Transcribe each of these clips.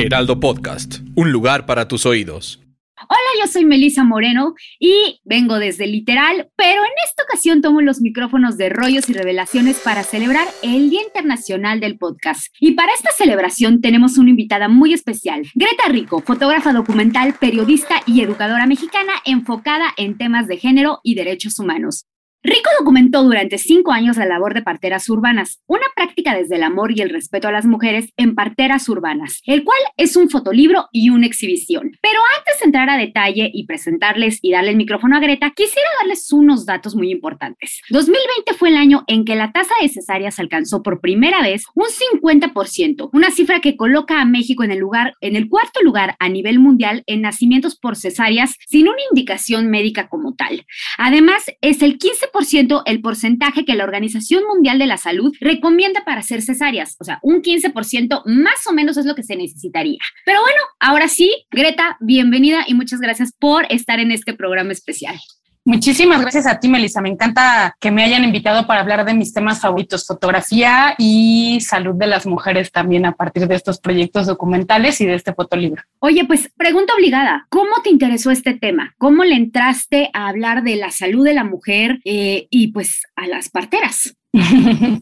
Heraldo Podcast, un lugar para tus oídos. Hola, yo soy Melisa Moreno y vengo desde Literal, pero en esta ocasión tomo los micrófonos de rollos y revelaciones para celebrar el Día Internacional del Podcast. Y para esta celebración tenemos una invitada muy especial, Greta Rico, fotógrafa documental, periodista y educadora mexicana enfocada en temas de género y derechos humanos. Rico documentó durante cinco años la labor de parteras urbanas, una práctica desde el amor y el respeto a las mujeres en parteras urbanas, el cual es un fotolibro y una exhibición. Pero antes de entrar a detalle y presentarles y darle el micrófono a Greta, quisiera darles unos datos muy importantes. 2020 fue el año en que la tasa de cesáreas alcanzó por primera vez un 50%, una cifra que coloca a México en el lugar, en el cuarto lugar a nivel mundial en nacimientos por cesáreas sin una indicación médica como tal. Además, es el 15 el porcentaje que la Organización Mundial de la Salud recomienda para hacer cesáreas. O sea, un 15% más o menos es lo que se necesitaría. Pero bueno, ahora sí, Greta, bienvenida y muchas gracias por estar en este programa especial. Muchísimas gracias a ti, Melissa. Me encanta que me hayan invitado para hablar de mis temas favoritos, fotografía y salud de las mujeres también a partir de estos proyectos documentales y de este fotolibro. Oye, pues pregunta obligada, ¿cómo te interesó este tema? ¿Cómo le entraste a hablar de la salud de la mujer eh, y pues a las parteras?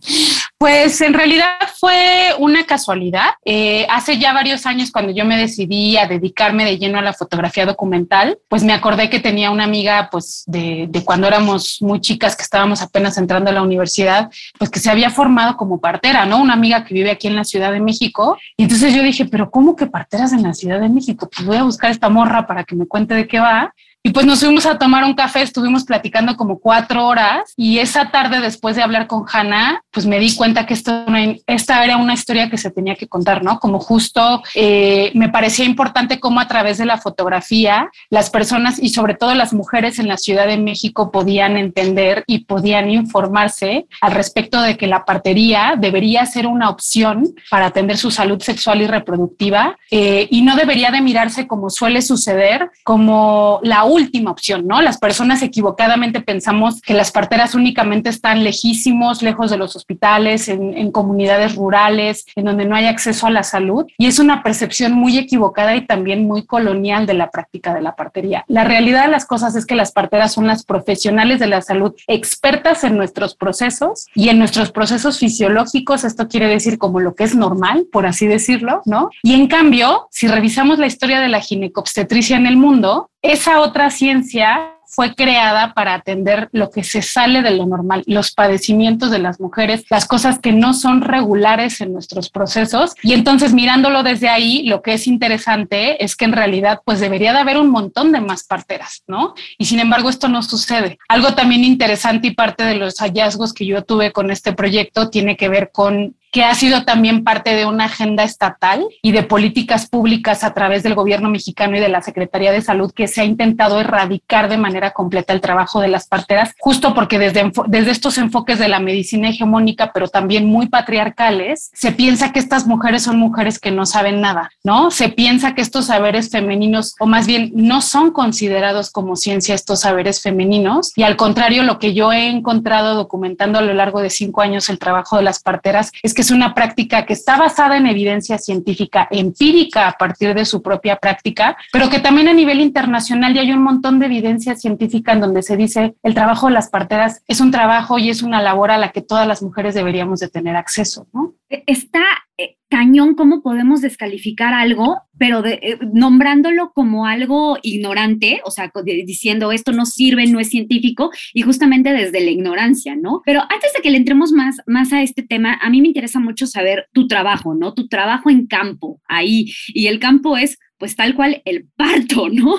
Pues en realidad fue una casualidad. Eh, hace ya varios años cuando yo me decidí a dedicarme de lleno a la fotografía documental, pues me acordé que tenía una amiga pues de, de, cuando éramos muy chicas que estábamos apenas entrando a la universidad, pues que se había formado como partera, ¿no? Una amiga que vive aquí en la Ciudad de México. Y entonces yo dije, pero ¿cómo que parteras en la Ciudad de México? Pues voy a buscar esta morra para que me cuente de qué va. Y pues nos fuimos a tomar un café, estuvimos platicando como cuatro horas y esa tarde después de hablar con Hannah, pues me di cuenta que esto, esta era una historia que se tenía que contar, ¿no? Como justo eh, me parecía importante cómo a través de la fotografía las personas y sobre todo las mujeres en la Ciudad de México podían entender y podían informarse al respecto de que la partería debería ser una opción para atender su salud sexual y reproductiva eh, y no debería de mirarse como suele suceder como la última opción, ¿no? Las personas equivocadamente pensamos que las parteras únicamente están lejísimos, lejos de los hospitales, en, en, comunidades rurales, en donde no hay acceso a la salud. Y es una percepción muy equivocada y también muy colonial de la práctica de la partería. La realidad de las cosas es que las parteras son las profesionales de la salud expertas en nuestros procesos y en nuestros procesos fisiológicos. Esto quiere decir como lo que es normal, por así decirlo, ¿no? Y en cambio, si revisamos la historia de la ginecobstetricia en el mundo, esa otra ciencia fue creada para atender lo que se sale de lo normal, los padecimientos de las mujeres, las cosas que no son regulares en nuestros procesos. Y entonces mirándolo desde ahí, lo que es interesante es que en realidad pues debería de haber un montón de más parteras, ¿no? Y sin embargo esto no sucede. Algo también interesante y parte de los hallazgos que yo tuve con este proyecto tiene que ver con que ha sido también parte de una agenda estatal y de políticas públicas a través del gobierno mexicano y de la Secretaría de Salud que se ha intentado erradicar de manera completa el trabajo de las parteras, justo porque desde, desde estos enfoques de la medicina hegemónica, pero también muy patriarcales, se piensa que estas mujeres son mujeres que no saben nada, ¿no? Se piensa que estos saberes femeninos, o más bien no son considerados como ciencia estos saberes femeninos, y al contrario, lo que yo he encontrado documentando a lo largo de cinco años el trabajo de las parteras es que es una práctica que está basada en evidencia científica empírica a partir de su propia práctica, pero que también a nivel internacional ya hay un montón de evidencia científica en donde se dice el trabajo de las parteras es un trabajo y es una labor a la que todas las mujeres deberíamos de tener acceso, ¿no? Está eh, cañón cómo podemos descalificar algo, pero de, eh, nombrándolo como algo ignorante, o sea, diciendo esto no sirve, no es científico, y justamente desde la ignorancia, ¿no? Pero antes de que le entremos más, más a este tema, a mí me interesa mucho saber tu trabajo, ¿no? Tu trabajo en campo, ahí, y el campo es pues tal cual el parto, ¿no?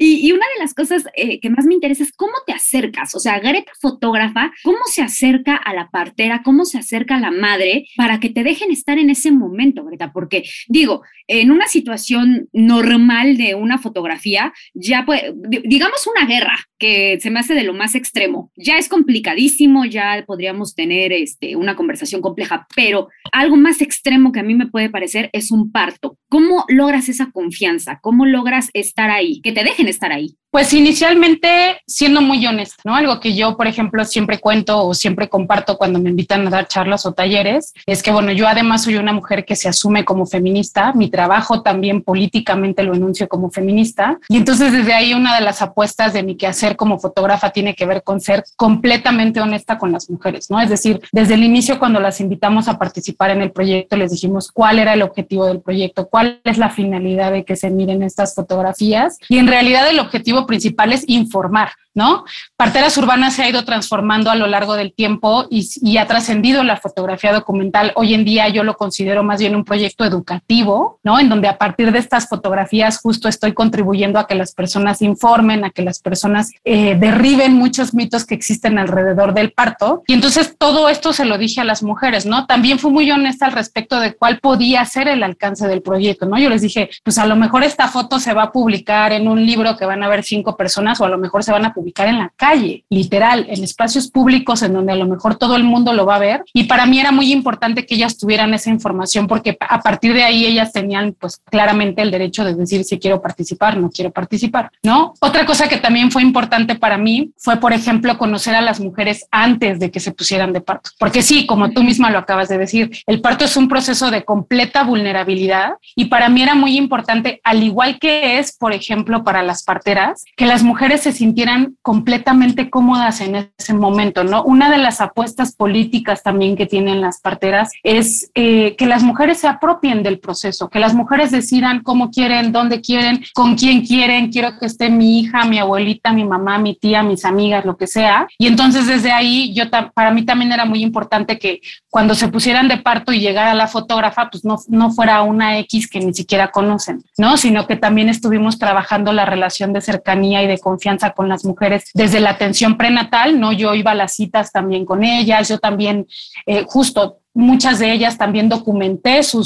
Y, una de las cosas eh, que más me interesa es cómo te acercas. O sea, Greta fotógrafa, ¿cómo se acerca a la partera? ¿Cómo se acerca a la madre para que te dejen estar en ese momento, Greta? Porque digo, en una situación normal de una fotografía, ya puede, digamos una guerra, que se me hace de lo más extremo, ya es complicadísimo, ya podríamos tener este, una conversación compleja, pero algo más extremo que a mí me puede parecer es un parto. ¿Cómo logras esa confianza? ¿Cómo logras estar ahí? Que te dejen estar ahí. Pues inicialmente siendo muy honesta, ¿no? Algo que yo, por ejemplo, siempre cuento o siempre comparto cuando me invitan a dar charlas o talleres, es que, bueno, yo además soy una mujer que se asume como feminista, mi trabajo también políticamente lo enuncio como feminista, y entonces desde ahí una de las apuestas de mi quehacer como fotógrafa tiene que ver con ser completamente honesta con las mujeres, ¿no? Es decir, desde el inicio cuando las invitamos a participar en el proyecto, les dijimos cuál era el objetivo del proyecto, cuál es la finalidad de que se miren estas fotografías, y en realidad el objetivo principal es informar, ¿no? Parteras Urbanas se ha ido transformando a lo largo del tiempo y, ha trascendido la fotografía documental. Hoy en día yo lo considero más bien un proyecto educativo, ¿no? En donde a partir de estas fotografías justo estoy contribuyendo a que las personas informen, a que las personas eh, derriben muchos mitos que existen alrededor del parto. Y entonces todo esto se lo dije a las mujeres, ¿no? También fui muy honesta al respecto de cuál podía ser el alcance del proyecto, ¿no? Yo les dije, pues a lo mejor esta foto se va a publicar en un libro que van a ver cinco personas o a lo mejor se van a publicar en la calle, literal, en espacios públicos en donde a lo mejor todo el mundo lo va a ver. Y para mí era muy importante que ellas tuvieran esa información porque a partir de ahí ellas tenían pues claramente el derecho de decir si quiero participar, no quiero participar, ¿no? Otra cosa que también fue importante para mí fue, por ejemplo, conocer a las mujeres antes de que se pusieran de parto. Porque sí, como tú misma lo acabas de decir, el parto es un proceso de completa vulnerabilidad y para mí era muy importante, al igual que es, por ejemplo, para las parteras, que las mujeres se sintieran completamente cómodas en ese momento, ¿no? Una de las apuestas políticas también que tienen las parteras es eh, que las mujeres se apropien del proceso, que las mujeres decidan cómo quieren, dónde quieren, con quién quieren, quiero que esté mi hija, mi abuelita, mi mamá, mi tía, mis amigas, lo que sea. Y entonces desde ahí, yo para mí también era muy importante que cuando se pusieran de parto y llegara la fotógrafa, pues no, no fuera una X que ni siquiera conocen, ¿no? Sino que también estuvimos trabajando la relación de cercanía y de confianza con las mujeres desde la atención prenatal, ¿no? Yo iba a las citas también con ellas, yo también, eh, justo muchas de ellas también documenté su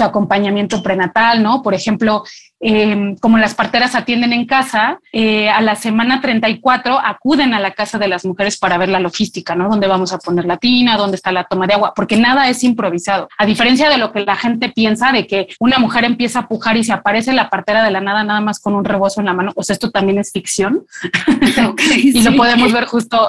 acompañamiento prenatal, ¿no? Por ejemplo, Em, como las parteras atienden en casa, eh, a la semana 34 acuden a la casa de las mujeres para ver la logística, ¿no? Dónde vamos a poner la tina, dónde está la toma de agua, porque nada es improvisado. A diferencia de lo que la gente piensa de que una mujer empieza a pujar y se aparece la partera de la nada nada más con un rebozo en la mano, pues esto también es ficción. y lo podemos ver justo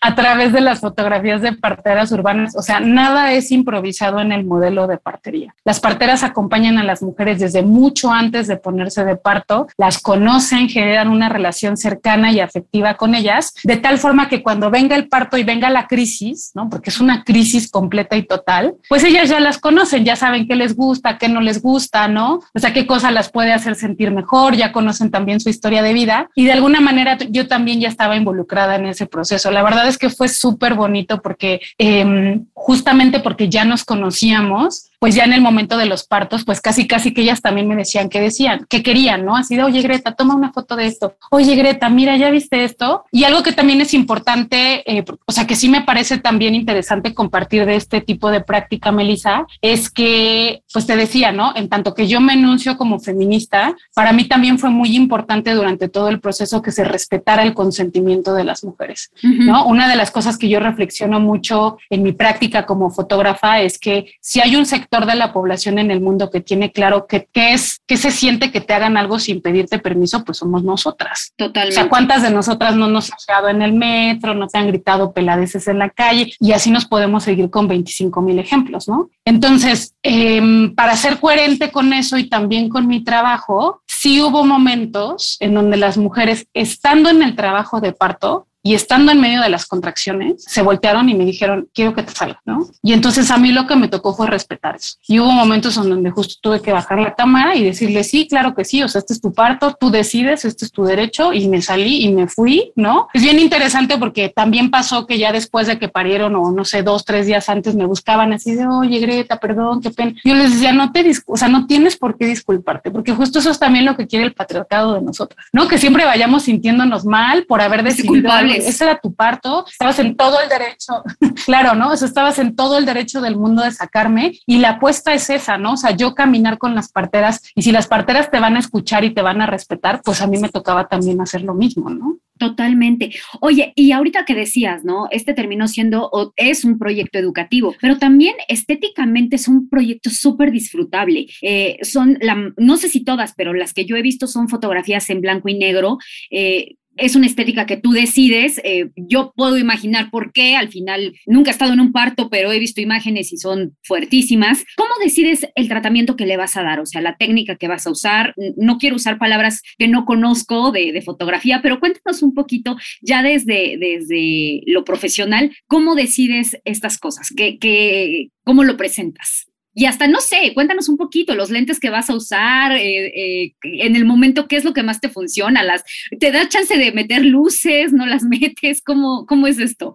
a través de las fotografías de parteras urbanas. O sea, nada es improvisado en el modelo de partería. Las parteras acompañan a las mujeres desde mucho antes de ponerse de parto, las conocen, generan una relación cercana y afectiva con ellas, de tal forma que cuando venga el parto y venga la crisis, ¿no? Porque es una crisis completa y total, pues ellas ya las conocen, ya saben qué les gusta, qué no les gusta, ¿no? O sea, qué cosa las puede hacer sentir mejor, ya conocen también su historia de vida y de alguna manera yo también ya estaba involucrada en ese proceso. La verdad es que fue súper bonito porque eh, justamente porque ya nos conocíamos, pues ya en el momento de los partos, pues casi, casi que ellas también me decían que decían, que querían, ¿no? Así de, oye Greta, toma una foto de esto. Oye Greta, mira, ¿ya viste esto? Y algo que también es importante, eh, o sea, que sí me parece también interesante compartir de este tipo de práctica, Melissa, es que, pues te decía, ¿no? En tanto que yo me enuncio como feminista, para mí también fue muy importante durante todo el proceso que se respetara el consentimiento de las mujeres, ¿no? Una de las cosas que yo reflexiono mucho en mi práctica como fotógrafa es que si hay un sector de la población en el mundo que tiene claro que qué es, que se siente que te hagan algo sin pedirte permiso, pues somos nosotras. Totalmente. O sea, ¿cuántas de nosotras no nos han llegado en el metro, no te han gritado peladeces en la calle? Y así nos podemos seguir con 25 mil ejemplos, ¿no? Entonces, em, para ser coherente con eso y también con mi trabajo, sí hubo momentos en donde las mujeres, estando en el trabajo de parto, y estando en medio de las contracciones, se voltearon y me dijeron, quiero que te salga, ¿no? Y entonces a mí lo que me tocó fue respetar eso. Y hubo momentos en donde justo tuve que bajar la cámara y decirle, sí, claro que sí, o sea, este es tu parto, tú decides, este es tu derecho, y me salí y me fui, ¿no? Es bien interesante porque también pasó que ya después de que parieron, o no sé, dos, tres días antes me buscaban así de, oye, Greta, perdón, qué pena. Yo les decía, no te, o sea, no tienes por qué disculparte, porque justo eso es también lo que quiere el patriarcado de nosotros, ¿no? Que siempre vayamos sintiéndonos mal por haber decidido, ese era tu parto, estabas en todo el derecho, claro, ¿no? O sea, estabas en todo el derecho del mundo de sacarme y la apuesta es esa, ¿no? O sea, yo caminar con las parteras y si las parteras te van a escuchar y te van a respetar, pues a mí me tocaba también hacer lo mismo, ¿no? Totalmente. Oye, y ahorita que decías, ¿no? Este terminó siendo o es un proyecto educativo, pero también estéticamente es un proyecto súper disfrutable. Eh, son, la, no sé si todas, pero las que yo he visto son fotografías en blanco y negro. Eh, es una estética que tú decides. Eh, yo puedo imaginar por qué, al final nunca he estado en un parto, pero he visto imágenes y son fuertísimas. ¿Cómo decides el tratamiento que le vas a dar? O sea, la técnica que vas a usar. No quiero usar palabras que no conozco de, fotografía, pero cuéntanos un poquito ya desde, desde lo profesional, ¿cómo decides estas cosas? ¿Qué, qué, ¿Cómo lo presentas? Y hasta, no sé, cuéntanos un poquito los lentes que vas a usar, eh, eh, en el momento, qué es lo que más te funciona, las, ¿te da chance de meter luces, no las metes? ¿Cómo, cómo es esto?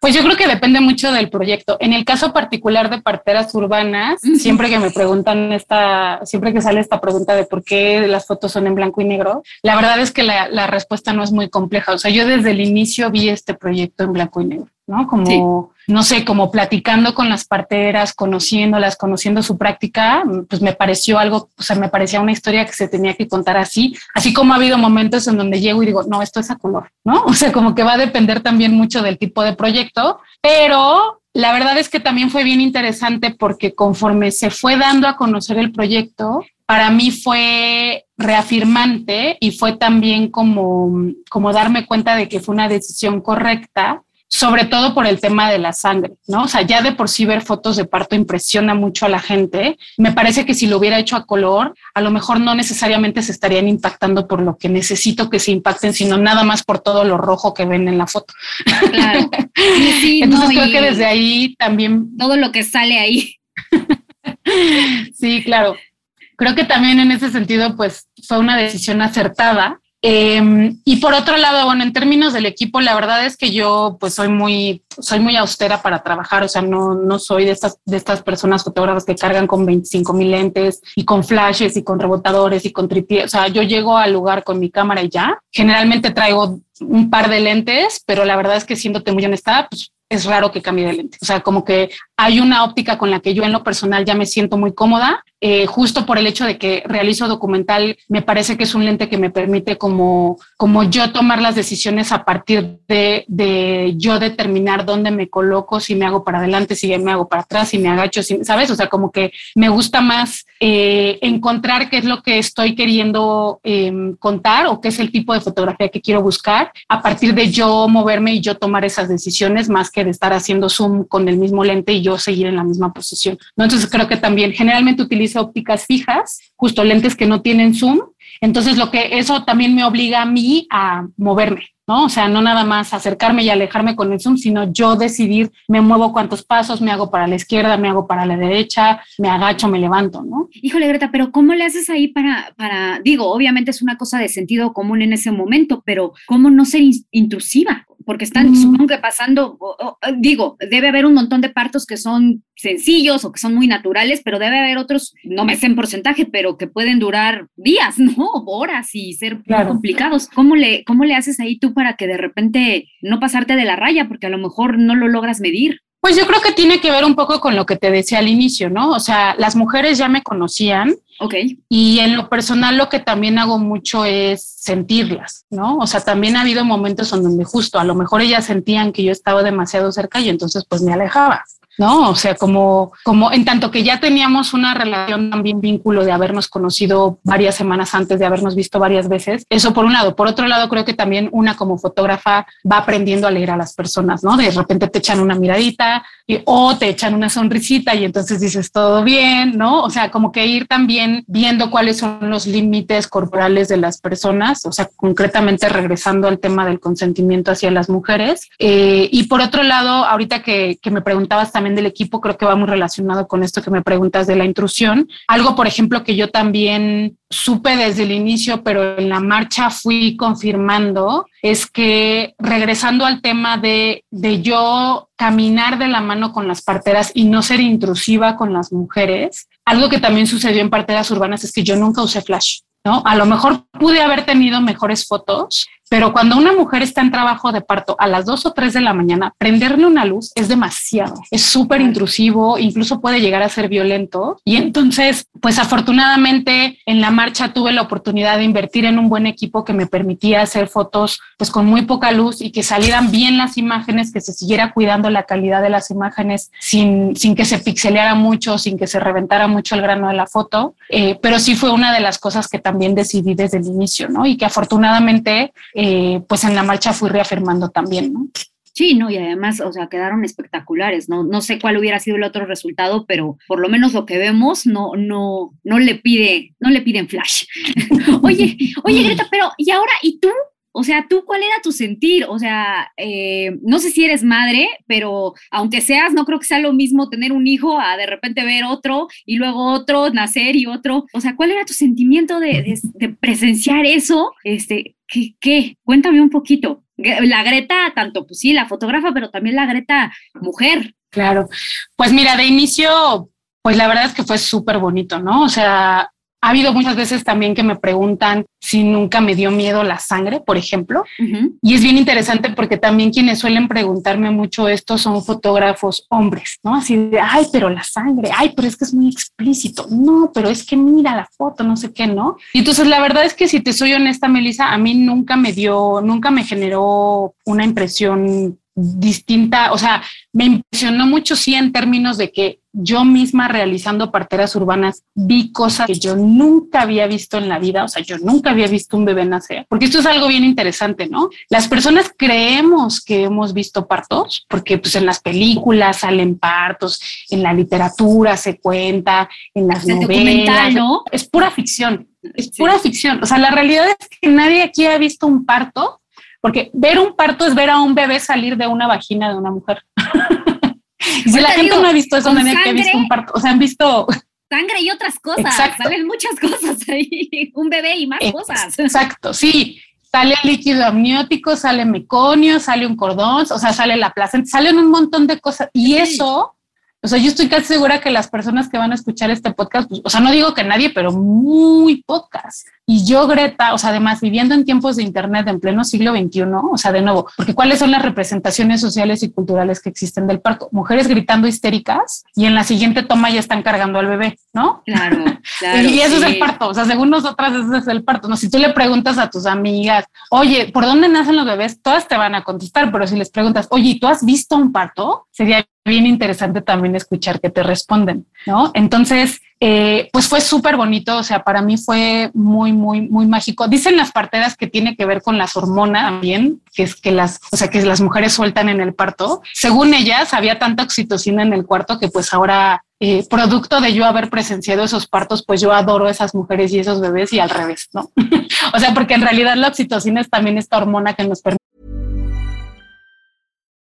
Pues yo creo que depende mucho del proyecto. En el caso particular de parteras urbanas, siempre que me preguntan esta, siempre que sale esta pregunta de por qué las fotos son en blanco y negro, la verdad es que la, la respuesta no es muy compleja. O sea, yo desde el inicio vi este proyecto en blanco y negro. ¿no? Como, no sé, como platicando con las parteras, conociéndolas, conociendo su práctica, pues me pareció algo, o sea, me parecía una historia que se tenía que contar así, así como ha habido momentos en donde llego y digo, no, esto es a color, ¿no? O sea, como que va a depender también mucho del tipo de proyecto, pero la verdad es que también fue bien interesante porque conforme se fue dando a conocer el proyecto, para mí fue reafirmante y fue también como, como darme cuenta de que fue una decisión correcta sobre todo por el tema de la sangre, ¿no? O sea, ya de por sí ver fotos de parto impresiona mucho a la gente. Me parece que si lo hubiera hecho a color, a lo mejor no necesariamente se estarían impactando por lo que necesito que se impacten, sino nada más por todo lo rojo que ven en la foto. Claro. Entonces creo que desde ahí también... Todo lo que sale ahí. sí, claro. Creo que también en ese sentido, pues fue una decisión acertada Em, y por otro lado, bueno, en términos del equipo, la verdad es que yo pues soy muy, soy muy austera para trabajar, o sea, no, no soy de estas, de estas personas fotógrafas que cargan con 25 mil lentes y con flashes y con rebotadores y con tripié, o sea, yo llego al lugar con mi cámara y ya, generalmente traigo un par de lentes, pero la verdad es que siéndote muy honesta, pues es raro que cambie de lente. O sea, como que hay una óptica con la que yo en lo personal ya me siento muy cómoda, eh, justo por el hecho de que realizo documental, me parece que es un lente que me permite como, como yo tomar las decisiones a partir de, de yo determinar dónde me coloco, si me hago para adelante, si me hago para atrás, si me agacho, si, ¿sabes? O sea, como que me gusta más eh, encontrar qué es lo que estoy queriendo em, contar o qué es el tipo de fotografía que quiero buscar a partir de yo moverme y yo tomar esas decisiones más que de estar haciendo zoom con el mismo lente y yo seguir en la misma posición. Entonces creo que también generalmente utilizo ópticas fijas, justo lentes que no tienen zoom. Entonces lo que eso también me obliga a mí a moverme, ¿no? O sea, no nada más acercarme y alejarme con el zoom, sino yo decidir, me muevo cuántos pasos, me hago para la izquierda, me hago para la derecha, me agacho, me levanto, ¿no? Híjole, Greta, pero ¿cómo le haces ahí para, para, digo, obviamente es una cosa de sentido común en ese momento, pero ¿cómo no ser intrusiva? Porque están, supongo que pasando, digo, debe haber un montón de partos que son sencillos o que son muy naturales, pero debe haber otros, no me sé en porcentaje, pero que pueden durar días, ¿no? Horas y ser complicados. ¿Cómo le, ¿Cómo le haces ahí tú para que de repente no pasarte de la raya? Porque a lo mejor no lo logras medir. Pues yo creo que tiene que ver un poco con lo que te decía al inicio, ¿no? O sea, las mujeres ya me conocían. Ok. Y en lo personal lo que también hago mucho es sentirlas, ¿no? O sea, también ha habido momentos en donde justo a lo mejor ellas sentían que yo estaba demasiado cerca y entonces pues me alejaba. ¿No? O sea, como, como en tanto que ya teníamos una relación también vínculo de habernos conocido varias semanas antes, de habernos visto varias veces, eso por un lado. Por otro lado, creo que también una como fotógrafa va aprendiendo a leer a las personas, ¿no? De repente te echan una miradita y, o te echan una sonrisita y entonces dices todo bien, ¿no? O sea, como que ir también viendo cuáles son los límites corporales de las personas, o sea, concretamente regresando al tema del consentimiento hacia las mujeres. Eh, y por otro lado, ahorita que, que me preguntabas también del equipo, creo que va muy relacionado con esto que me preguntas de la intrusión. Algo, por ejemplo, que yo también supe desde el inicio, pero en la marcha fui confirmando, es que regresando al tema de, de yo caminar de la mano con las parteras y no ser intrusiva con las mujeres, algo que también sucedió en parteras urbanas es que yo nunca usé flash. A lo mejor pude haber tenido mejores fotos, pero cuando una mujer está en trabajo de parto a las dos o tres de la mañana, prenderle una luz es demasiado, es súper intrusivo, incluso puede llegar a ser violento. Y entonces, pues afortunadamente en la marcha tuve la oportunidad de invertir en un buen equipo que me permitía hacer fotos pues con muy poca luz y que salieran bien las imágenes, que se siguiera cuidando la calidad de las imágenes sin, sin que se pixeleara mucho, sin que se reventara mucho el grano de la foto. Eh, pero sí fue una de las cosas que también decidí desde el inicio, ¿no? Y que afortunadamente eh, pues en la marcha fui reafirmando también, ¿no? Sí, no, y además, o sea, quedaron espectaculares, ¿no? No sé cuál hubiera sido el otro resultado, pero por lo menos lo que vemos no, no, no le pide, no le piden flash. oye, oye, Greta, pero, ¿y ahora, y tú? O sea, ¿tú cuál era tu sentir? O sea, eh, no sé si eres madre, pero aunque seas, no creo que sea lo mismo tener un hijo a de repente ver otro y luego otro, nacer y otro. O sea, ¿cuál era tu sentimiento de, de presenciar eso? Este, ¿Qué, ¿Qué? Cuéntame un poquito. La Greta, tanto, pues sí, la fotógrafa, pero también la Greta mujer. Claro. Pues mira, de inicio, pues la verdad es que fue súper bonito, ¿no? O sea, ha habido muchas veces también que me preguntan si nunca me dio miedo la sangre, por ejemplo. Y es bien interesante porque también quienes suelen preguntarme mucho esto son fotógrafos hombres, ¿no? Así de, ay, pero la sangre, ay, pero es que es muy explícito. No, pero es que mira la foto, no sé qué, ¿no? Y entonces la verdad es que si te soy honesta, Melissa, a mí nunca me dio, nunca me generó una impresión distinta, o sea, me impresionó mucho sí en términos de que yo misma realizando parteras urbanas vi cosas que yo nunca había visto en la vida, o sea, yo nunca había visto un bebé nacer, porque esto es algo bien interesante, ¿no? Las personas creemos que hemos visto partos, porque pues en las películas salen partos, en la literatura se cuenta, en las novelas, ¿no? Es pura ficción, es pura ficción, o sea, la realidad es que nadie aquí ha visto un parto porque ver un parto es ver a un bebé salir de una vagina de una mujer. y si la gente no ha visto eso, no que ha visto un parto, o sea, han visto sangre y otras cosas, salen muchas cosas ahí, un bebé y más cosas. Exacto, sí. Sale líquido amniótico, sale meconio, sale un cordón, o sea, sale la placenta, salen un montón de cosas. Y eso o sea, yo estoy casi segura que las personas que van a escuchar este podcast, pues, o sea, no digo que nadie, pero muy pocas. Y yo, Greta, o sea, además viviendo en tiempos de Internet en pleno siglo XXI, o sea, de nuevo, porque ¿cuáles son las representaciones sociales y culturales que existen del parto? Mujeres gritando histéricas y en la siguiente toma ya están cargando al bebé, ¿no? Claro, claro. y eso es el parto, o sea, según nosotras, ese es el parto. No, si tú le preguntas a tus amigas, oye, ¿por dónde nacen los bebés? Todas te van a contestar, pero si les preguntas, oye, ¿tú has visto un parto? Sería bien interesante también escuchar que te responden, ¿no? Entonces, eh, pues fue súper bonito, o sea, para mí fue muy, muy, muy mágico. Dicen las parteras que tiene que ver con las hormonas también, que es que las, o sea, que las mujeres sueltan en el parto. Según ellas, había tanta oxitocina en el cuarto que pues ahora, eh, producto de yo haber presenciado esos partos, pues yo adoro esas mujeres y esos bebés y al revés, ¿no? o sea, porque en realidad la oxitocina es también esta hormona que nos permite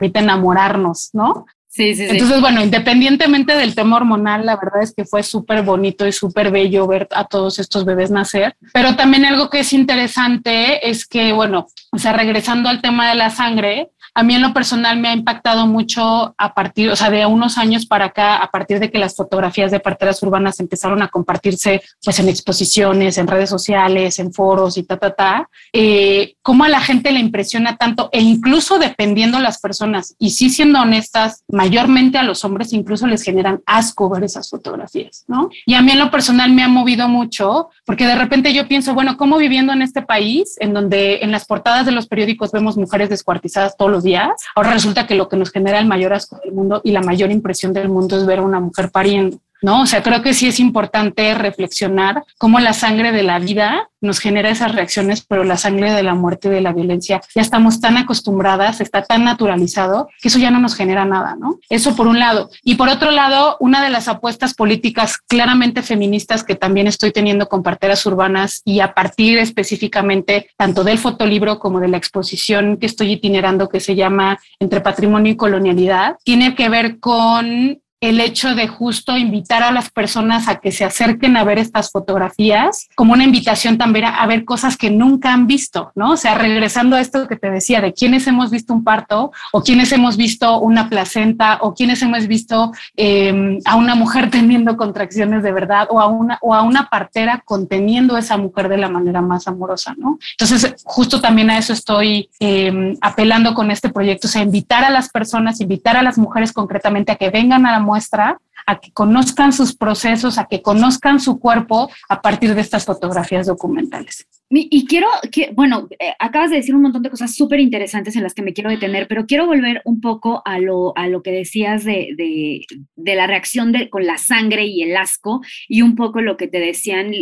Enamorarnos, ¿no? Sí, sí, sí. Entonces, bueno, independientemente del tema hormonal, la verdad es que fue súper bonito y súper bello ver a todos estos bebés nacer. Pero también algo que es interesante es que, bueno, o sea, regresando al tema de la sangre, a mí en lo personal me ha impactado mucho a partir, o sea, de unos años para acá, a partir de que las fotografías de parteras urbanas empezaron a compartirse pues en exposiciones, en redes sociales, en foros y ta, ta, ta, eh, cómo a la gente le impresiona tanto e incluso dependiendo las personas, y sí siendo honestas, mayormente a los hombres incluso les generan asco ver esas fotografías, ¿no? Y a mí en lo personal me ha movido mucho porque de repente yo pienso, bueno, ¿cómo viviendo en este país en donde en las portadas de los periódicos vemos mujeres descuartizadas todos los días, ahora resulta que lo que nos genera el mayor asco del mundo y la mayor impresión del mundo es ver a una mujer pariendo? ¿No? O sea, creo que sí es importante reflexionar cómo la sangre de la vida nos genera esas reacciones, pero la sangre de la muerte de la violencia ya estamos tan acostumbradas, está tan naturalizado que eso ya no nos genera nada, ¿no? Eso por un lado. Y por otro lado, una de las apuestas políticas claramente feministas que también estoy teniendo con parteras urbanas y a partir específicamente tanto del fotolibro como de la exposición que estoy itinerando que se llama Entre Patrimonio y Colonialidad, tiene que ver con el hecho de justo invitar a las personas a que se acerquen a ver estas fotografías como una invitación también a, ver cosas que nunca han visto, ¿no? O sea, regresando a esto que te decía de quienes hemos visto un parto o quienes hemos visto una placenta o quienes hemos visto em, a una mujer teniendo contracciones de verdad o a una, o a una partera conteniendo esa mujer de la manera más amorosa, ¿no? Entonces, justo también a eso estoy em, apelando con este proyecto, o sea, invitar a las personas, invitar a las mujeres concretamente a que vengan a la muestra a que conozcan sus procesos, a que conozcan su cuerpo a partir de estas fotografías documentales. Y quiero, que, bueno, eh, acabas de decir un montón de cosas súper interesantes en las que me quiero detener, pero quiero volver un poco a lo, a lo que decías de, de, de la reacción de, con la sangre y el asco y un poco lo que te decían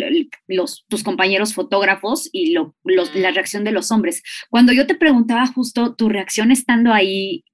los, tus compañeros fotógrafos y lo, los, la reacción de los hombres. Cuando yo te preguntaba justo tu reacción estando ahí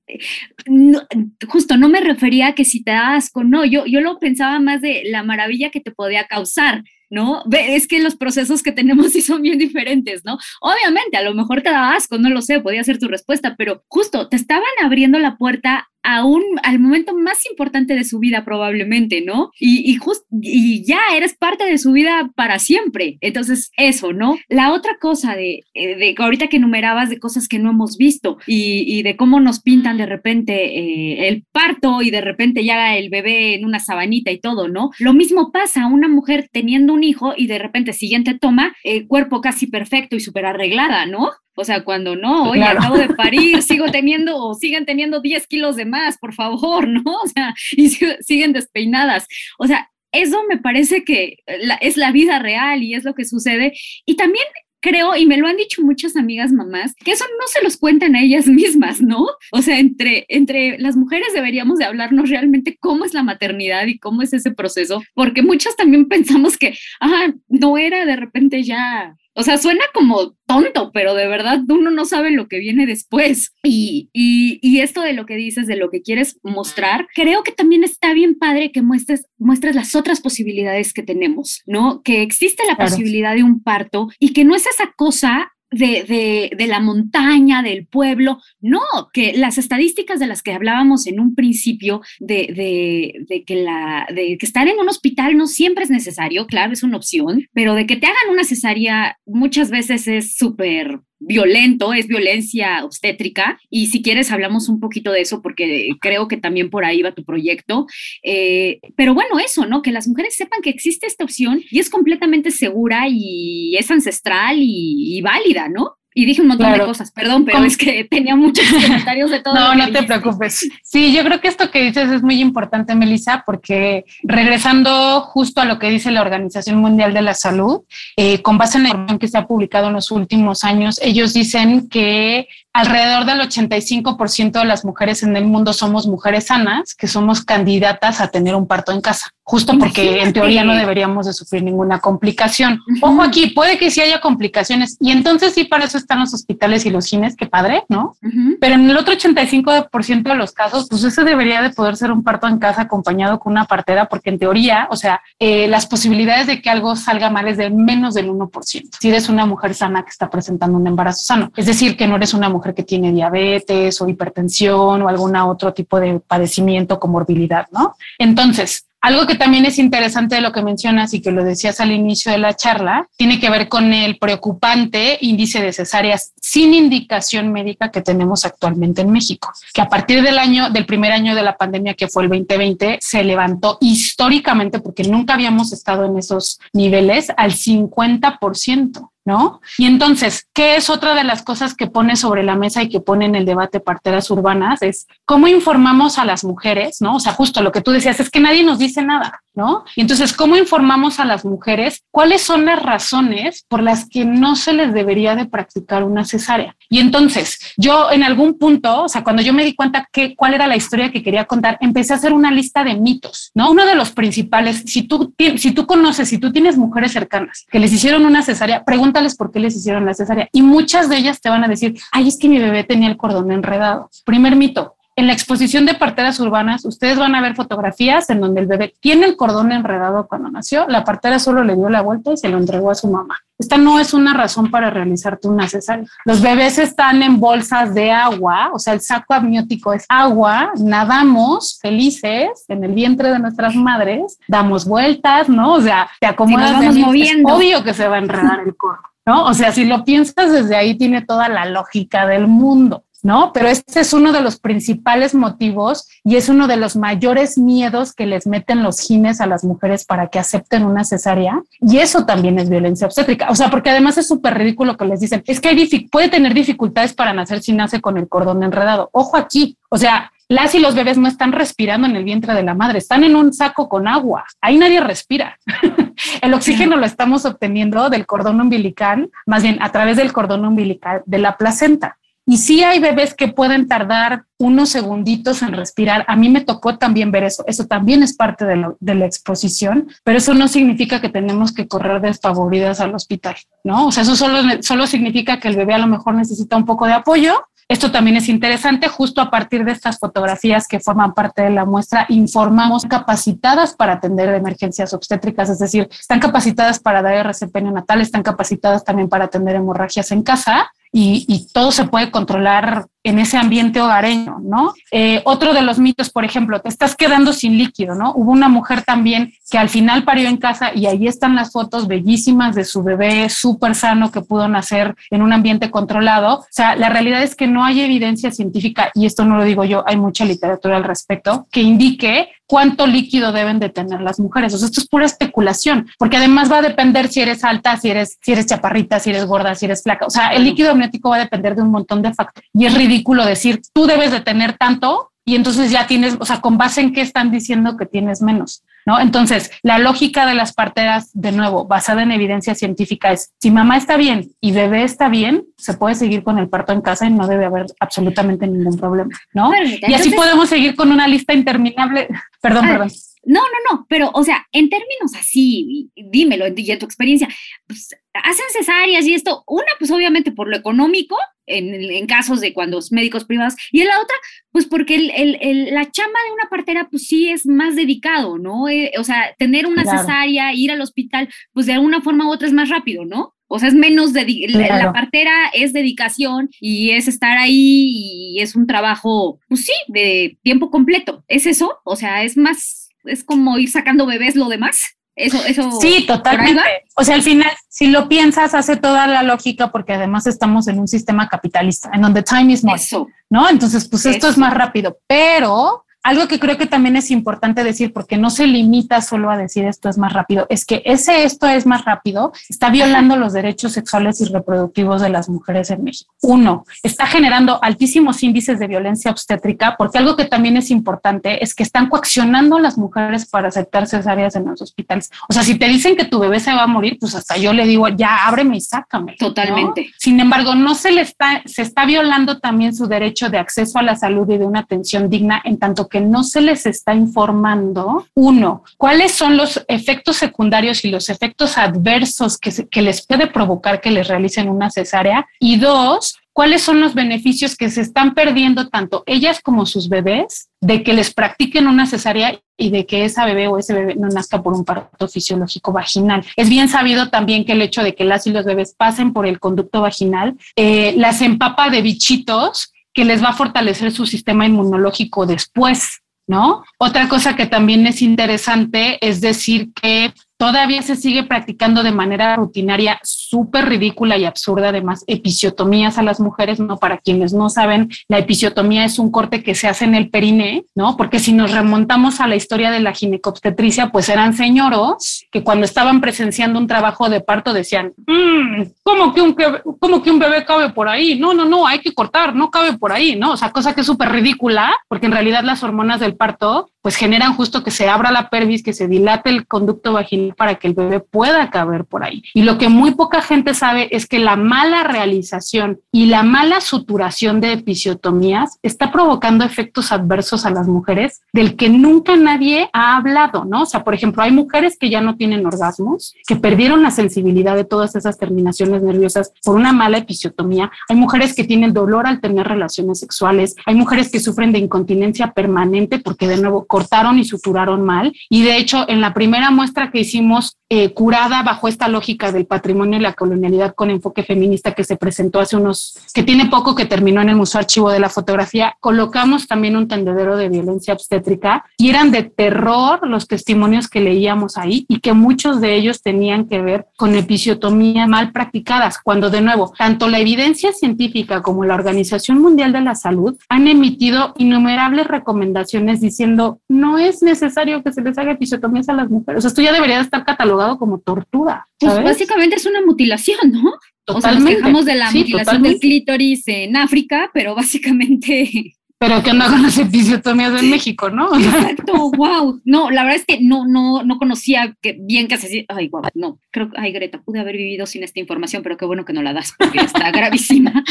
justo no me refería a que si te da asco, no, yo, yo lo pensaba más de la maravilla que te podía causar, ¿no? Es que los procesos que tenemos sí son bien diferentes, ¿no? Obviamente, a lo mejor te da asco, no lo sé, podía ser tu respuesta, pero justo te estaban abriendo la puerta aún al momento más importante de su vida probablemente, ¿no? Y, y, y ya eres parte de su vida para siempre. Entonces, eso, ¿no? La otra cosa de, eh, de ahorita que enumerabas de cosas que no hemos visto y, y de cómo nos pintan de repente eh, el parto y de repente ya el bebé en una sabanita y todo, ¿no? Lo mismo pasa a una mujer teniendo un hijo y de repente siguiente toma, el cuerpo casi perfecto y súper arreglada, ¿no? O sea, cuando no, oye, acabo de parir, sigo teniendo o siguen teniendo 10 kilos de más, por favor, ¿no? O sea, y siguen despeinadas. O sea, eso me parece que es la vida real y es lo que sucede. Y también creo, y me lo han dicho muchas amigas mamás, que eso no se los cuentan a ellas mismas, ¿no? O sea, entre, entre las mujeres deberíamos de hablarnos realmente cómo es la maternidad y cómo es ese proceso, porque muchas también pensamos que, ah, no era de repente ya o sea, suena como tonto, pero de verdad uno no sabe lo que viene después. Y, y, esto de lo que dices, de lo que quieres mostrar, creo que también está bien padre que muestres, muestres las otras posibilidades que tenemos, ¿no? Que existe la posibilidad de un parto y que no es esa cosa de, de, la montaña, del pueblo. No, que las estadísticas de las que hablábamos en un principio, de, de, que la, de que estar en un hospital no siempre es necesario, claro, es una opción, pero de que te hagan una cesárea muchas veces es súper violento, es violencia obstétrica. Y si quieres, hablamos un poquito de eso porque creo que también por ahí va tu proyecto. Eh, pero bueno, eso, ¿no? Que las mujeres sepan que existe esta opción y es completamente segura y es ancestral y, y válida, ¿no? Y dije un montón de cosas, perdón, pero es que tenía muchos comentarios de todo. no, no te preocupes. Sí, yo creo que esto que dices es muy importante, Melissa, porque regresando justo a lo que dice la Organización Mundial de la Salud, eh, con base en la información que se ha publicado en los últimos años, ellos dicen que alrededor del 85% de las mujeres en el mundo somos mujeres sanas, que somos candidatas a tener un parto en casa, justo porque en teoría no deberíamos de sufrir ninguna complicación. Ojo aquí, puede que sí haya complicaciones y entonces sí para eso están los hospitales y los cines, qué padre, ¿no? Pero en el otro 85% de los casos, pues ese debería de poder ser un parto en casa acompañado con una partera, porque en teoría, o sea, eh, las posibilidades de que algo salga mal es de menos del 1%. Si eres una mujer sana que está presentando un embarazo sano, es decir, que no eres una mujer que tiene diabetes o hipertensión o algún otro tipo de padecimiento, comorbilidad, ¿no? Entonces, Algo que también es interesante de lo que mencionas y que lo decías al inicio de la charla, tiene que ver con el preocupante índice de cesáreas sin indicación médica que tenemos actualmente en México, que a partir del año, del primer año de la pandemia que fue el 2020, se levantó históricamente porque nunca habíamos estado en esos niveles al 50%. ¿No? Y entonces, ¿qué es otra de las cosas que pone sobre la mesa y que pone en el debate parteras urbanas? Es cómo informamos a las mujeres, ¿no? O sea, justo lo que tú decías es que nadie nos dice nada, ¿no? Y entonces, ¿cómo informamos a las mujeres cuáles son las razones por las que no se les debería de practicar una cesárea? Y entonces, yo en algún punto, o sea, cuando yo me di cuenta que cuál era la historia que quería contar, empecé a hacer una lista de mitos, ¿no? Uno de los principales, si tú, si tú conoces, si tú tienes mujeres cercanas que les hicieron una cesárea, pregúntales por qué les hicieron la cesárea. Y muchas de ellas te van a decir, ay, es que mi bebé tenía el cordón enredado. Primer mito, en la exposición de parteras urbanas, ustedes van a ver fotografías en donde el bebé tiene el cordón enredado cuando nació, la partera solo le dio la vuelta y se lo entregó a su mamá. Esta no es una razón para realizarte una cesárea. Los bebés están en bolsas de agua, o sea, el saco amniótico es agua, nadamos felices en el vientre de nuestras madres, damos vueltas, ¿no? O sea, te acomodas moviendo. Es obvio que se va a enredar el cordón. ¿No? O sea, si lo piensas desde ahí, tiene toda la lógica del mundo. ¿No? Pero este es uno de los principales motivos y es uno de los mayores miedos que les meten los gines a las mujeres para que acepten una cesárea. Y eso también es violencia obstétrica. O sea, porque además es súper ridículo que les dicen, es que hay puede tener dificultades para nacer si nace con el cordón enredado. Ojo aquí. O sea, las y los bebés no están respirando en el vientre de la madre, están en un saco con agua. Ahí nadie respira. el oxígeno lo estamos obteniendo del cordón umbilical, más bien a través del cordón umbilical de la placenta. Y sí hay bebés que pueden tardar unos segunditos en respirar. A mí me tocó también ver eso. Eso también es parte de, la exposición, pero eso no significa que tenemos que correr desfavoridas al hospital, ¿no? O sea, eso solo, solo significa que el bebé a lo mejor necesita un poco de apoyo. Esto también es interesante, justo a partir de estas fotografías que forman parte de la muestra, informamos capacitadas para atender emergencias obstétricas, es decir, están capacitadas para dar RCP neonatal, están capacitadas también para atender hemorragias en casa y, todo se puede controlar en ese ambiente hogareño, ¿no? Eh, otro de los mitos, por ejemplo, te estás quedando sin líquido, ¿no? Hubo una mujer también que al final parió en casa y ahí están las fotos bellísimas de su bebé súper sano que pudo nacer en un ambiente controlado. O sea, la realidad es que no hay evidencia científica, y esto no lo digo yo, hay mucha literatura al respecto, que indique cuánto líquido deben de tener las mujeres. O sea, esto es pura especulación, porque además va a depender si eres alta, si eres, si eres chaparrita, si eres gorda, si eres flaca. O sea, el líquido amniótico va a depender de un montón de factores. Y es ridículo decir, tú debes de tener tanto y entonces ya tienes, o sea, con base en qué están diciendo que tienes menos. ¿No? Entonces, la lógica de las parteras, de nuevo, basada en evidencia científica, es si mamá está bien y bebé está bien, se puede seguir con el parto en casa y no debe haber absolutamente ningún problema, ¿no? y así podemos seguir con una lista interminable. Perdón, perdón. No, no, no, pero, o sea, en términos así, dímelo, y en tu experiencia, pues, hacen cesáreas y esto, una, pues obviamente por lo económico, en, casos de cuando los médicos privados, y en la otra, pues porque el, la chamba de una partera, pues sí es más dedicado, ¿no? Eh, o sea, tener una cesárea, ir al hospital, pues de alguna forma u otra es más rápido, ¿no? O sea, es menos de la partera es dedicación y es estar ahí y es un trabajo, pues sí, de tiempo completo. ¿Es eso? O sea, es más, es como ir sacando bebés lo demás. Eso, eso. Sí, totalmente. O sea, al final, si lo piensas, hace toda la lógica porque además estamos en un sistema capitalista en donde time is money, ¿no? Entonces, pues esto es más rápido, pero algo que creo que también es importante decir, porque no se limita solo a decir esto es más rápido, es que ese esto es más rápido está violando los derechos sexuales y reproductivos de las mujeres en México. Uno, está generando altísimos índices de violencia obstétrica, porque algo que también es importante es que están coaccionando a las mujeres para aceptar cesáreas en los hospitales. O sea, si te dicen que tu bebé se va a morir, pues hasta yo le digo, ya ábreme y sácame. Totalmente. Sin embargo, no se le está, se está violando también su derecho de acceso a la salud y de una atención digna en tanto que no se les está informando, uno, cuáles son los efectos secundarios y los efectos adversos que, les puede provocar que les realicen una cesárea, y dos, cuáles son los beneficios que se están perdiendo tanto ellas como sus bebés de que les practiquen una cesárea y de que esa bebé o ese bebé no nazca por un parto fisiológico vaginal. Es bien sabido también que el hecho de que las y los bebés pasen por el conducto vaginal eh, las empapa de bichitos que les va a fortalecer su sistema inmunológico después. ¿no? Otra cosa que también es interesante es decir que todavía se sigue practicando de manera rutinaria, súper ridícula y absurda, además, episiotomías a las mujeres, ¿no? Para quienes no saben, la episiotomía es un corte que se hace en el perine, ¿no? Porque si nos remontamos a la historia de la ginecobstetricia, pues eran señoros que cuando estaban presenciando un trabajo de parto decían, mmm, ¿cómo, que un, ¿cómo que un bebé cabe por ahí? No, no, no, hay que cortar, no cabe por ahí, ¿no? O sea, cosa que es súper ridícula, porque en realidad las hormonas del parto pues generan justo que se abra la pelvis, que se dilate el conducto vaginal para que el bebé pueda caber por ahí. Y lo que muy poca gente sabe es que la mala realización y la mala suturación de episiotomías está provocando efectos adversos a las mujeres del que nunca nadie ha hablado, ¿no? O sea, por ejemplo, hay mujeres que ya no tienen orgasmos, que perdieron la sensibilidad de todas esas terminaciones nerviosas por una mala episiotomía. Hay mujeres que tienen dolor al tener relaciones sexuales. Hay mujeres que sufren de incontinencia permanente porque de nuevo cortaron y suturaron mal. Y de hecho, en la primera muestra que hicimos, eh, curada bajo esta lógica del patrimonio y la colonialidad con enfoque feminista que se presentó hace unos, que tiene poco que terminó en el Museo Archivo de la Fotografía, colocamos también un tendedero de violencia obstétrica y eran de terror los testimonios que leíamos ahí y que muchos de ellos tenían que ver con episiotomía mal practicadas, cuando de nuevo, tanto la evidencia científica como la Organización Mundial de la Salud han emitido innumerables recomendaciones diciendo no es necesario que se les haga episiotomías a las mujeres. O sea, esto ya debería estar catalogado como tortura. Pues básicamente es una mutilación, ¿no? Totalmente. O sea, nos quejamos de la mutilación del clítoris en África, pero básicamente pero ¿qué onda con las episiotomías en México, no? Exacto, wow. No, la verdad es que no, no, no conocía que, bien que se Ay, wow, no. Creo que, ay, Greta, pude haber vivido sin esta información, pero qué bueno que no la das, porque está gravísima.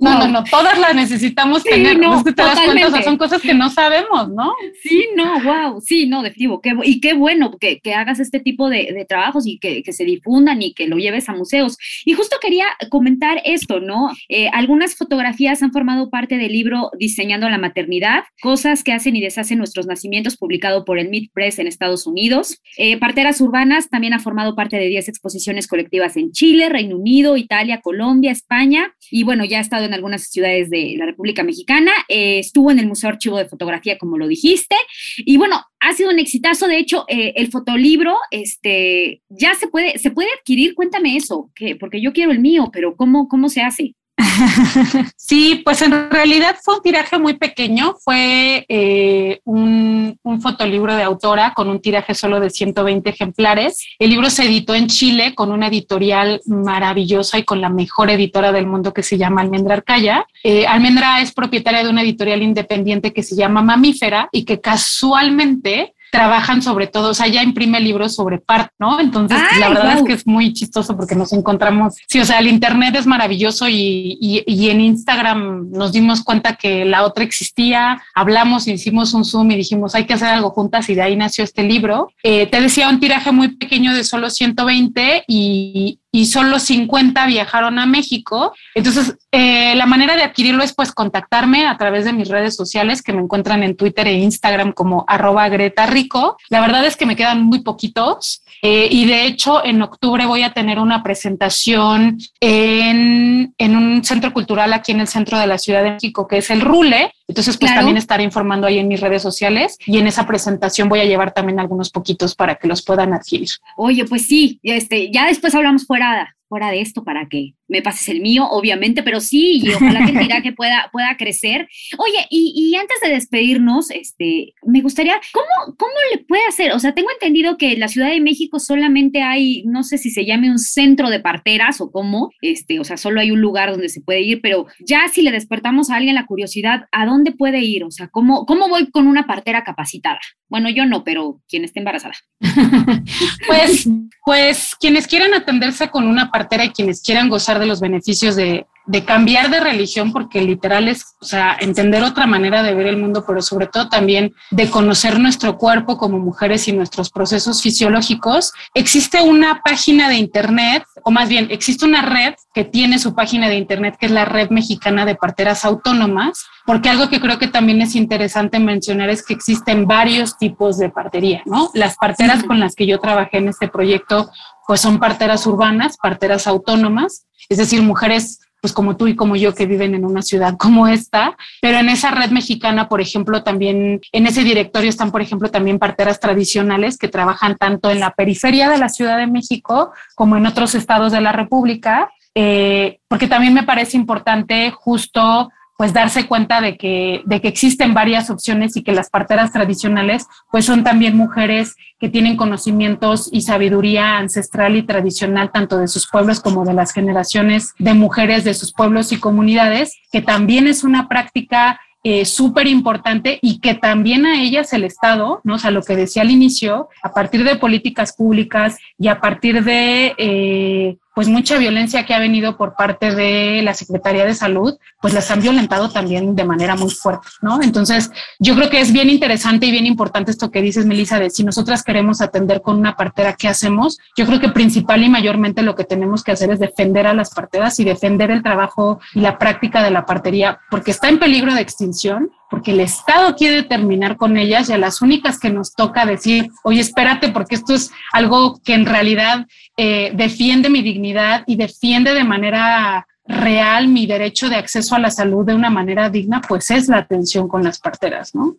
No, no, no, todas las necesitamos tener. No, te das cuenta, son cosas que no sabemos, ¿no? Sí, no, wow, sí, no, definitivo. Qué, y qué bueno que, que hagas este tipo de, de trabajos y que, que, se difundan y que lo lleves a museos. Y justo quería comentar esto, ¿no? Eh, algunas fotografías han formado parte del libro Diseñando la maternidad, cosas que hacen y deshacen nuestros nacimientos, publicado por el Mid Press en Estados Unidos. Eh, Parteras Urbanas también ha formado parte de 10 exposiciones colectivas en Chile, Reino Unido, Italia, Colombia, España y bueno, ya ha estado en algunas ciudades de la República Mexicana. Eh, estuvo en el Museo Archivo de Fotografía, como lo dijiste. Y bueno, ha sido un exitazo. De hecho, eh, el fotolibro este, ya se puede, se puede adquirir. Cuéntame eso, que, porque yo quiero el mío, pero ¿cómo, cómo se hace? Sí, pues en realidad fue un tiraje muy pequeño, fue eh, un, fotolibro de autora con un tiraje solo de 120 ejemplares. El libro se editó en Chile con una editorial maravillosa y con la mejor editora del mundo que se llama Almendra Arcaya. Eh, Almendra es propietaria de una editorial independiente que se llama Mamífera y que casualmente trabajan sobre todo, o sea, ya imprime libros sobre parto, ¿no? Entonces, la verdad es que es muy chistoso porque nos encontramos, sí, o sea, el Internet es maravilloso y, y, en Instagram nos dimos cuenta que la otra existía, hablamos, hicimos un Zoom y dijimos, hay que hacer algo juntas y de ahí nació este libro. Eh, te decía, un tiraje muy pequeño de solo 120 y, y solo 50 viajaron a México. Entonces, eh, la manera de adquirirlo es pues contactarme a través de mis redes sociales que me encuentran en Twitter e Instagram como arroba Greta Rico. La verdad es que me quedan muy poquitos eh, y de hecho en octubre voy a tener una presentación en, en, un centro cultural aquí en el centro de la Ciudad de México que es el Rule. Entonces, pues también estaré informando ahí en mis redes sociales y en esa presentación voy a llevar también algunos poquitos para que los puedan adquirir. Oye, pues sí, este, ya después hablamos fuera fuera de esto para que me pases el mío, obviamente, pero sí, y ojalá que pueda, pueda crecer. Oye, y, y, antes de despedirnos, este, me gustaría, ¿cómo, ¿cómo le puede hacer? O sea, tengo entendido que en la Ciudad de México solamente hay, no sé si se llame un centro de parteras o cómo, este, o sea, solo hay un lugar donde se puede ir, pero ya si le despertamos a alguien la curiosidad, ¿a dónde puede ir? O sea, ¿cómo, cómo voy con una partera capacitada? Bueno, yo no, pero quien esté embarazada. pues, pues quienes quieran atenderse con una partera y quienes quieran gozar de los beneficios de, de cambiar de religión, porque literal es, o sea, entender otra manera de ver el mundo, pero sobre todo también de conocer nuestro cuerpo como mujeres y nuestros procesos fisiológicos. Existe una página de internet, o más bien, existe una red que tiene su página de internet, que es la Red Mexicana de Parteras Autónomas, porque algo que creo que también es interesante mencionar es que existen varios tipos de partería, ¿no? Las parteras con las que yo trabajé en este proyecto, pues son parteras urbanas, parteras autónomas, es decir, mujeres pues como tú y como yo que viven en una ciudad como esta, pero en esa red mexicana, por ejemplo, también en ese directorio están, por ejemplo, también parteras tradicionales que trabajan tanto en la periferia de la Ciudad de México como en otros estados de la República, eh, porque también me parece importante justo pues darse cuenta de que, de que existen varias opciones y que las parteras tradicionales pues son también mujeres que tienen conocimientos y sabiduría ancestral y tradicional tanto de sus pueblos como de las generaciones de mujeres de sus pueblos y comunidades, que también es una práctica eh, súper importante y que también a ellas el Estado, ¿no? O sea, lo que decía al inicio, a partir de políticas públicas y a partir de eh, pues mucha violencia que ha venido por parte de la Secretaría de Salud, pues las han violentado también de manera muy fuerte, ¿no? Entonces, yo creo que es bien interesante y bien importante esto que dices, Melissa, de si nosotras queremos atender con una partera, ¿qué hacemos? Yo creo que principal y mayormente lo que tenemos que hacer es defender a las parteras y defender el trabajo y la práctica de la partería, porque está en peligro de extinción porque el Estado quiere terminar con ellas y a las únicas que nos toca decir, oye, espérate, porque esto es algo que en realidad eh, defiende mi dignidad y defiende de manera real mi derecho de acceso a la salud de una manera digna, pues es la atención con las parteras, ¿no?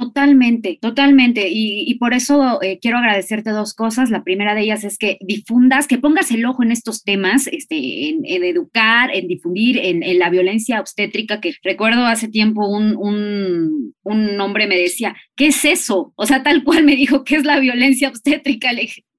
Totalmente, totalmente. Y, por eso eh, quiero agradecerte dos cosas. La primera de ellas es que difundas, que pongas el ojo en estos temas, este, en, educar, en difundir, en, la violencia obstétrica, que recuerdo hace tiempo un, un, un, hombre me decía, ¿qué es eso? O sea, tal cual me dijo, ¿qué es la violencia obstétrica?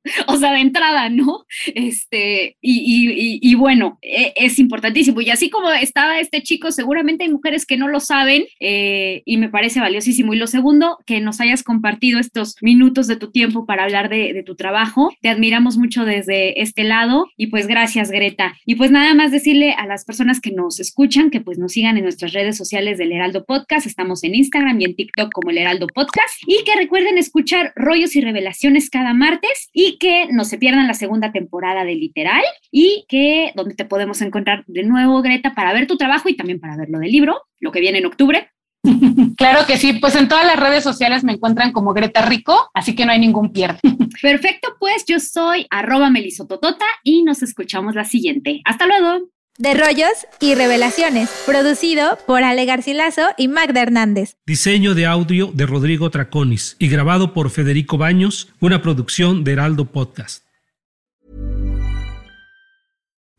o sea, de entrada, ¿no? Este, y, y, bueno, e, es importantísimo. Y así como estaba este chico, seguramente hay mujeres que no lo saben eh, y me parece valiosísimo. Y lo segundo, que nos hayas compartido estos minutos de tu tiempo para hablar de, tu trabajo. Te admiramos mucho desde este lado y pues gracias, Greta. Y pues nada más decirle a las personas que nos escuchan que pues nos sigan en nuestras redes sociales del Heraldo Podcast. Estamos en Instagram y en TikTok como el Heraldo Podcast y que recuerden escuchar rollos y revelaciones cada martes y que no se pierdan la segunda temporada de Literal y que donde te podemos encontrar de nuevo, Greta, para ver tu trabajo y también para ver lo del libro, lo que viene en octubre. Claro que sí, pues en todas las redes sociales me encuentran como Greta Rico, así que no hay ningún pierde. Perfecto, pues yo soy arroba melisototota y nos escuchamos la siguiente. Hasta luego. De Rollos y Revelaciones, producido por Ale Garcilaso y Magda Hernández. Diseño de audio de Rodrigo Traconis y grabado por Federico Baños, una producción de Heraldo Podcast.